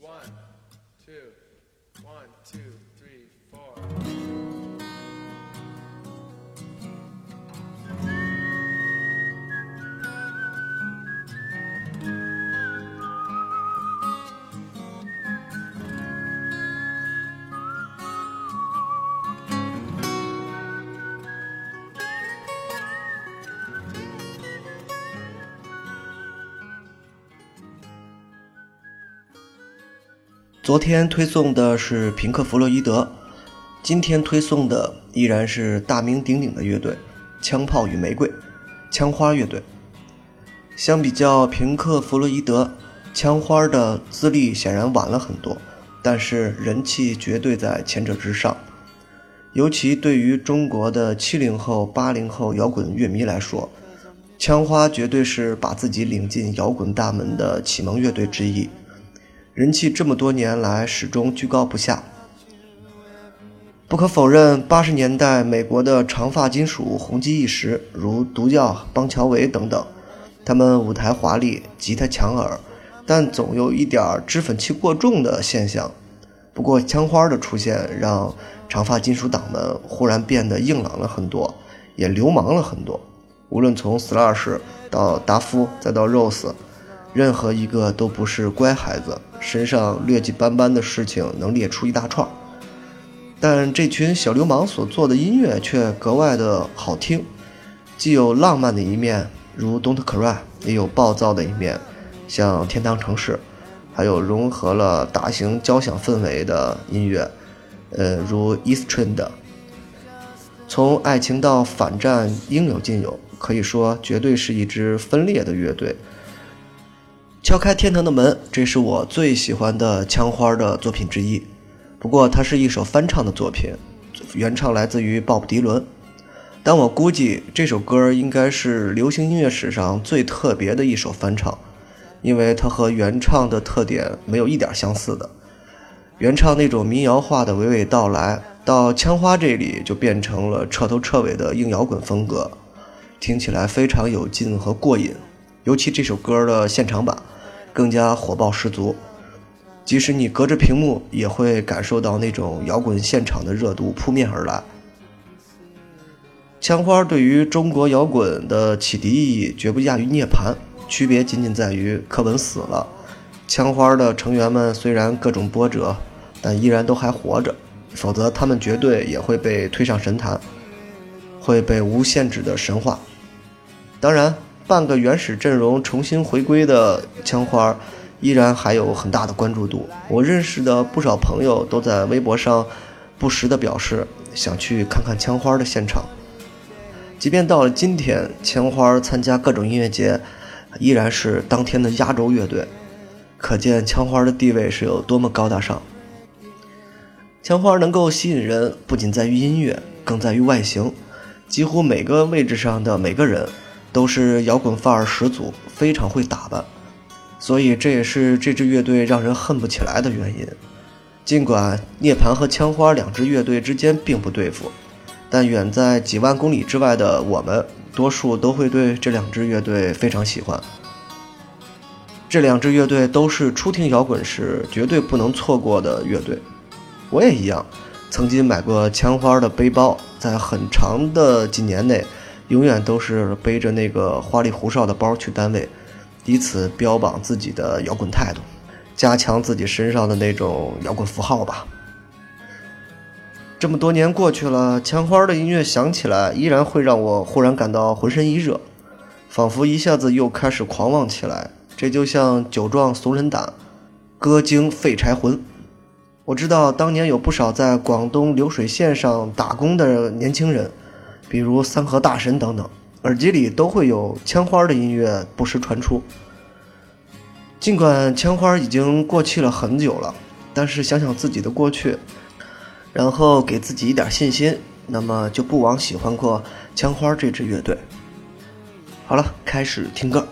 One, two, one, two, 昨天推送的是平克·弗洛伊德，今天推送的依然是大名鼎鼎的乐队——枪炮与玫瑰，枪花乐队。相比较平克·弗洛伊德，枪花的资历显然晚了很多，但是人气绝对在前者之上。尤其对于中国的七零后、八零后摇滚乐迷来说，枪花绝对是把自己领进摇滚大门的启蒙乐队之一。人气这么多年来始终居高不下。不可否认，八十年代美国的长发金属红极一时，如毒教、邦乔维等等。他们舞台华丽，吉他抢耳，但总有一点脂粉气过重的现象。不过，枪花的出现让长发金属党们忽然变得硬朗了很多，也流氓了很多。无论从 Slash 到达夫，再到 Rose。任何一个都不是乖孩子，身上劣迹斑斑的事情能列出一大串。但这群小流氓所做的音乐却格外的好听，既有浪漫的一面，如《Don't Cry》，也有暴躁的一面，像《天堂城市》，还有融合了大型交响氛围的音乐，呃，如《East Trend》。从爱情到反战，应有尽有，可以说绝对是一支分裂的乐队。敲开天堂的门，这是我最喜欢的枪花的作品之一。不过，它是一首翻唱的作品，原唱来自于鲍勃迪伦。但我估计这首歌应该是流行音乐史上最特别的一首翻唱，因为它和原唱的特点没有一点相似的。原唱那种民谣化的娓娓道来，到枪花这里就变成了彻头彻尾的硬摇滚风格，听起来非常有劲和过瘾。尤其这首歌的现场版，更加火爆十足。即使你隔着屏幕，也会感受到那种摇滚现场的热度扑面而来。枪花对于中国摇滚的启迪意义，绝不亚于涅槃，区别仅仅在于柯文死了。枪花的成员们虽然各种波折，但依然都还活着，否则他们绝对也会被推上神坛，会被无限制的神化。当然。半个原始阵容重新回归的枪花，依然还有很大的关注度。我认识的不少朋友都在微博上不时地表示想去看看枪花的现场。即便到了今天，枪花参加各种音乐节，依然是当天的压轴乐队，可见枪花的地位是有多么高大上。枪花能够吸引人，不仅在于音乐，更在于外形。几乎每个位置上的每个人。都是摇滚范儿十足，非常会打扮，所以这也是这支乐队让人恨不起来的原因。尽管涅槃和枪花两支乐队之间并不对付，但远在几万公里之外的我们，多数都会对这两支乐队非常喜欢。这两支乐队都是初听摇滚时绝对不能错过的乐队。我也一样，曾经买过枪花的背包，在很长的几年内。永远都是背着那个花里胡哨的包去单位，以此标榜自己的摇滚态度，加强自己身上的那种摇滚符号吧。这么多年过去了，枪花的音乐响起来，依然会让我忽然感到浑身一热，仿佛一下子又开始狂妄起来。这就像酒壮怂人胆，歌精废柴魂。我知道当年有不少在广东流水线上打工的年轻人。比如三河大神等等，耳机里都会有枪花的音乐不时传出。尽管枪花已经过气了很久了，但是想想自己的过去，然后给自己一点信心，那么就不枉喜欢过枪花这支乐队。好了，开始听歌。